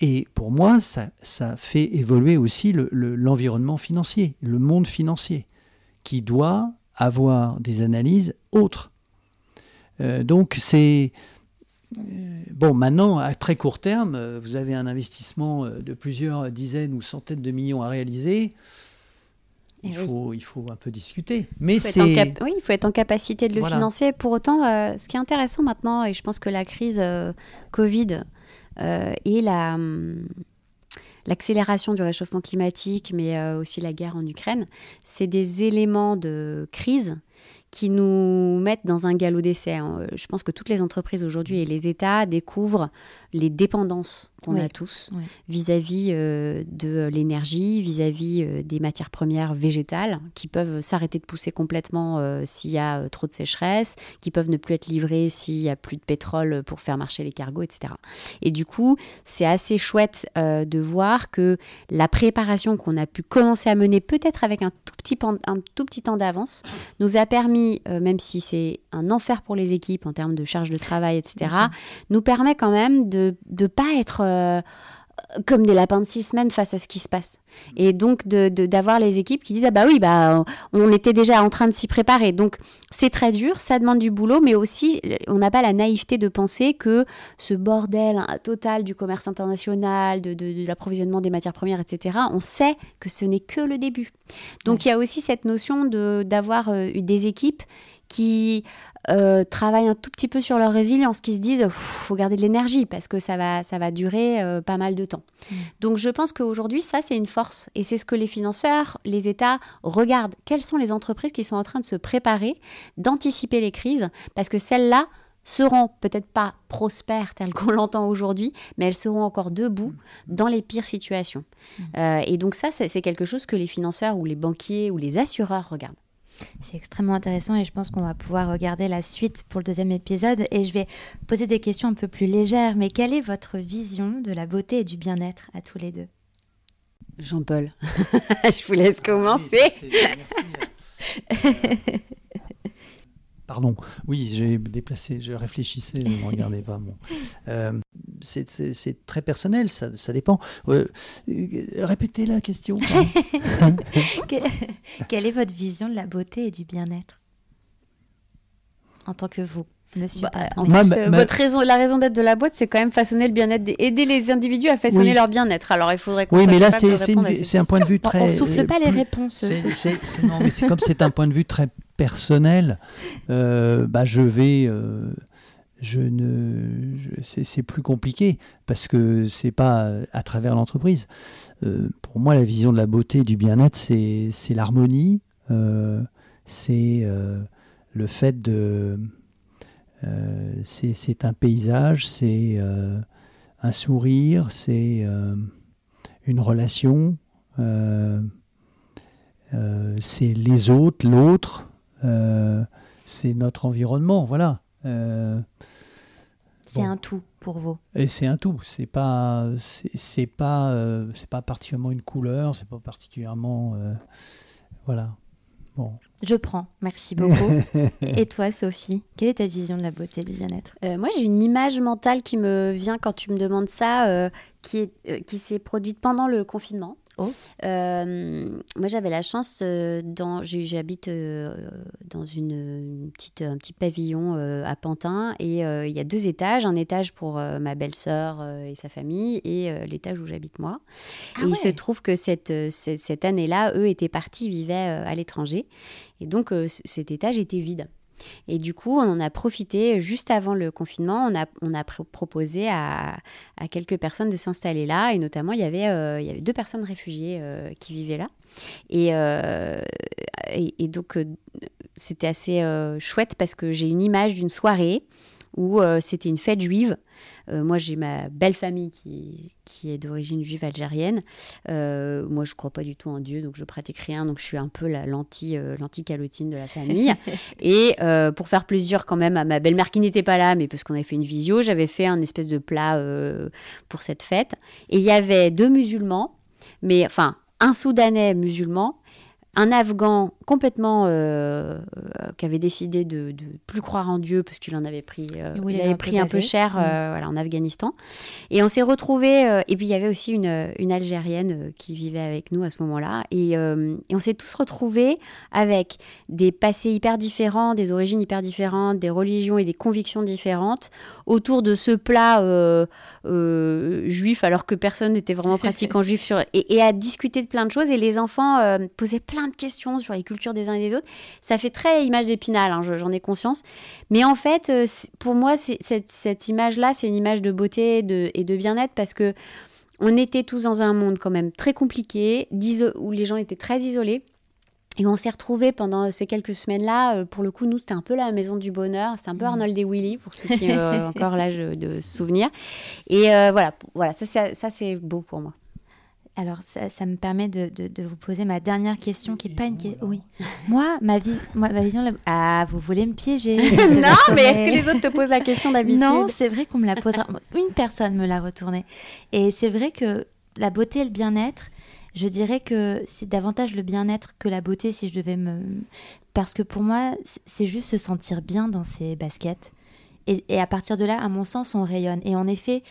et pour moi, ça, ça fait évoluer aussi le- le- l'environnement financier, le monde financier, qui doit avoir des analyses autres. Euh, donc c'est euh, bon. Maintenant, à très court terme, euh, vous avez un investissement de plusieurs dizaines ou centaines de millions à réaliser. Il Eh oui. faut, il faut un peu discuter. Mais Il c'est Oui, il faut être en capacité de le Voilà. financer. Pour autant, euh, ce qui est intéressant maintenant, et je pense que la crise euh, Covid et la, hum, l'accélération du réchauffement climatique, mais euh, aussi la guerre en Ukraine, c'est des éléments de crise qui nous mettent dans un galop d'essai. hein. Je pense que toutes les entreprises aujourd'hui et les États découvrent les dépendances qu'on Oui. a tous Oui. vis-à-vis euh, de l'énergie, vis-à-vis euh, des matières premières végétales qui peuvent s'arrêter de pousser complètement euh, s'il y a euh, trop de sécheresse, qui peuvent ne plus être livrées s'il y a plus de pétrole pour faire marcher les cargos, etc. Et du coup, c'est assez chouette euh, de voir que la préparation qu'on a pu commencer à mener, peut-être avec un tout petit, pan- un tout petit temps d'avance, nous a permis, euh, même si c'est un enfer pour les équipes en termes de charge de travail, etc., nous permet quand même de ne pas être euh, comme des lapins de six semaines face à ce qui se passe. Et donc de- de- d'avoir les équipes qui disent ah bah oui bah on était déjà en train de s'y préparer. Donc c'est très dur, ça demande du boulot, mais aussi on n'a pas la naïveté de penser que ce bordel hein, total du commerce international, de, de- de l'approvisionnement des matières premières, etc. On sait que ce n'est que le début. Donc il y a aussi cette notion de d'avoir euh, des équipes qui euh, travaillent un tout petit peu sur leur résilience, qui se disent faut garder de l'énergie parce que ça va, ça va durer euh, pas mal de temps. Donc je pense qu'aujourd'hui, ça, c'est une force. Et c'est ce que les financeurs, les États regardent. Quelles sont les entreprises qui sont en train de se préparer, d'anticiper les crises? Parce que celles-là seront peut-être pas prospères telles qu'on l'entend aujourd'hui, mais elles seront encore debout dans les pires situations. Euh, et donc ça, c'est quelque chose que les financeurs ou les banquiers ou les assureurs regardent. C'est extrêmement intéressant et je pense qu'on va pouvoir regarder la suite pour le deuxième épisode. Et je vais poser des questions un peu plus légères. Mais quelle est votre vision de la beauté et du bien-être à tous les deux? Jean-Paul, je vous laisse commencer. Merci. Pardon, oui, j'ai déplacé, je réfléchissais, je ne me regardais pas. Bon. Euh, c'est- très personnel, ça, ça dépend. Euh, répétez la question. Que- Quelle est votre vision de la beauté et du bien-être? En tant que vous, monsieur Bah, Bertrand. en Ma- plus, ma- euh, ma- votre raison, la raison d'être de la boîte, c'est quand même façonner le bien-être, des- aider les individus à façonner Oui. leur bien-être. Alors il faudrait qu'on Oui, mais là, c'est un point de vue très. on souffle euh, pas les réponses. Non, mais c'est comme c'est un point de vue très personnel. euh, bah, je vais, euh, je ne, c'est plus compliqué parce que c'est pas euh, à travers l'entreprise. Pour moi, la vision de la beauté et du bien-être, c'est l'harmonie, c'est le fait de, c'est un paysage, c'est un sourire, c'est une relation. c'est les autres, l'autre, c'est notre environnement, voilà. Euh, C'est bon. un tout pour vous. et c'est un tout. C'est pas, c'est pas, euh, c'est pas particulièrement une couleur. C'est pas particulièrement, euh, voilà. Bon. Je prends. Merci beaucoup. et toi, Sophie, quelle est ta vision de la beauté et du bien-être? Euh, moi, j'ai une image mentale qui me vient quand tu me demandes ça, euh, qui est euh, qui s'est produite pendant le confinement. Oh. Euh, moi, j'avais la chance, euh, dans, j'habite euh, dans une, une petite, un petit pavillon à Pantin et il y a deux étages, un étage pour ma belle-sœur et sa famille et l'étage où j'habite moi. Ah et il se trouve que cette, cette, cette année-là, eux étaient partis, vivaient à l'étranger et donc cet étage était vide. Et du coup, on en a profité juste avant le confinement. On a, on a proposé à, à, quelques personnes de s'installer là. Et notamment, il y avait, il y avait deux personnes réfugiées qui vivaient là. Et, et, et, donc, c'était assez chouette parce que j'ai une image d'une soirée où c'était une fête juive. Euh, moi, j'ai ma belle famille qui, qui est d'origine juive algérienne. Euh, moi, je ne crois pas du tout en Dieu, donc je pratique rien. Donc, je suis un peu la l'anti, euh, calotine de la famille. et pour faire plaisir quand même à ma belle-mère qui n'était pas là, mais parce qu'on avait fait une visio, j'avais fait un espèce de plat pour cette fête. Et il y avait deux musulmans, mais enfin, un Soudanais musulman un Afghan complètement euh, qui avait décidé de, de, plus croire en Dieu parce qu'il en avait pris, euh, il, avait pris un peu cher euh, mm. voilà, en Afghanistan. Et on s'est retrouvés, et puis il y avait aussi une, une Algérienne qui vivait avec nous à ce moment-là. Et, et, on s'est tous retrouvés avec des passés hyper différents, des origines hyper différentes, des religions et des convictions différentes autour de ce plat juif alors que personne n'était vraiment pratiquant juif sur, et, et, à discuter de plein de choses. Et les enfants posaient plein de questions sur les cultures des uns et des autres. Ça fait très image d'épinal, hein, j'en ai conscience. Mais en fait, euh, pour moi, cette, cette image-là, c'est une image de beauté et de bien-être parce que on était tous dans un monde quand même très compliqué, où les gens étaient très isolés. Et on s'est retrouvés pendant ces quelques semaines-là. Euh, pour le coup, nous, c'était un peu la maison du bonheur. C'est un peu mmh. Arnold et Willy, pour ceux qui ont encore l'âge de souvenir. Et euh, voilà, voilà ça, ça c'est beau pour moi. Alors, ça, me permet de, vous poser ma dernière question, qui n'est pas une question. Oui. Moi, ma, vie, ma vision. Ah, vous voulez me piéger Non, mais est-ce que les autres te posent la question d'habitude Non, c'est vrai qu'on me la posera. Une personne me l'a retournée. Et c'est vrai que la beauté et le bien-être, je dirais que c'est davantage le bien-être que la beauté, si je devais me. Parce que pour moi, c'est juste se sentir bien dans ses baskets. Et, et à partir de là, à mon sens, on rayonne. Et en effet,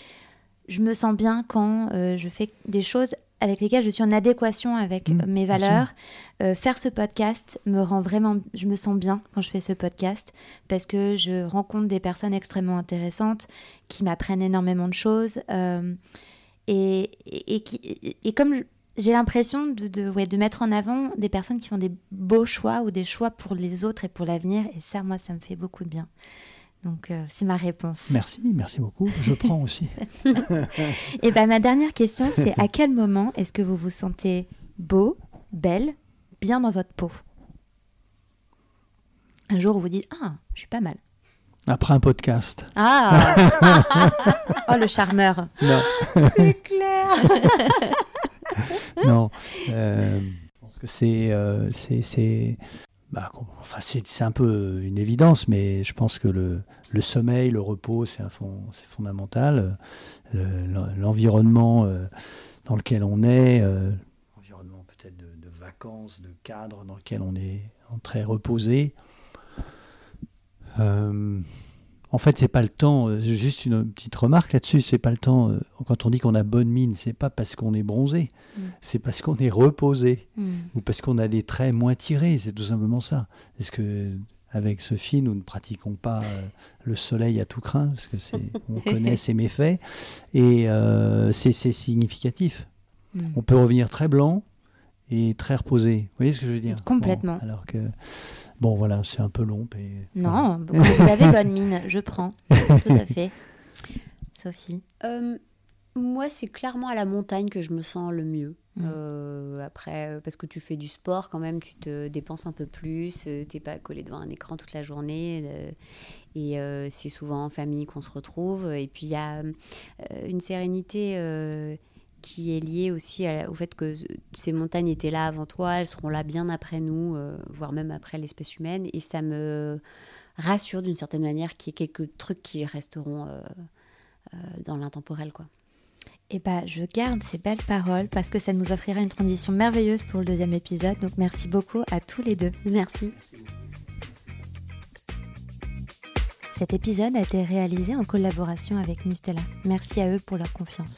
je me sens bien quand euh, je fais des choses avec lesquelles je suis en adéquation avec mmh, mes valeurs. Euh, faire ce podcast me rend vraiment, je me sens bien quand je fais ce podcast parce que je rencontre des personnes extrêmement intéressantes qui m'apprennent énormément de choses euh, et, et, et, comme j'ai l'impression de, de, ouais, de mettre en avant des personnes qui font des beaux choix ou des choix pour les autres et pour l'avenir et ça, moi, ça me fait beaucoup de bien. Donc, euh, c'est ma réponse. Merci, merci beaucoup. Je prends aussi. et ben, ma dernière question, c'est à quel moment est-ce que vous vous sentez beau, belle, bien dans votre peau? Un jour où vous dites Ah, je suis pas mal. Après un podcast. Ah Oh, le charmeur. Non. c'est clair. non. Euh, je pense que c'est. Euh, c'est bah, enfin, c'est un peu une évidence, mais je pense que le, sommeil, le repos, c'est fondamental. L'environnement euh, dans lequel on est, euh, l'environnement peut-être de, vacances, de cadre dans lequel on est très reposé. Euh, en fait, c'est pas le temps. Euh, juste une petite remarque là-dessus. C'est pas le temps. Euh, quand on dit qu'on a bonne mine, c'est pas parce qu'on est bronzé. Mm. C'est parce qu'on est reposé mm. ou parce qu'on a des traits moins tirés. C'est tout simplement ça. Est-ce que avec Sophie, nous ne pratiquons pas euh, le soleil à tout craint parce que on connaît ses méfaits et c'est, significatif. Mm. On peut revenir très blanc et très reposé. Vous voyez ce que je veux dire? Complètement. alors que Bon, voilà, c'est un peu long. Non, vous avez bonne mine, je prends. Tout à fait. Sophie? Euh, Moi, c'est clairement à la montagne que je me sens le mieux. Mm. Euh, après, euh, parce que tu fais du sport quand même, tu te dépenses un peu plus, tu n'es pas collé devant un écran toute la journée. et c'est souvent en famille qu'on se retrouve. Et puis, il y a une sérénité qui est lié aussi au fait que ces montagnes étaient là avant toi, elles seront là bien après nous, euh, voire même après l'espèce humaine. Et ça me rassure d'une certaine manière qu'il y ait quelques trucs qui resteront euh, euh, dans l'intemporel. quoi. Eh ben, je garde ces belles paroles parce que ça nous offrira une transition merveilleuse pour le deuxième épisode. Donc merci beaucoup à tous les deux. Merci. Cet épisode a été réalisé en collaboration avec Mustela. Merci à eux pour leur confiance.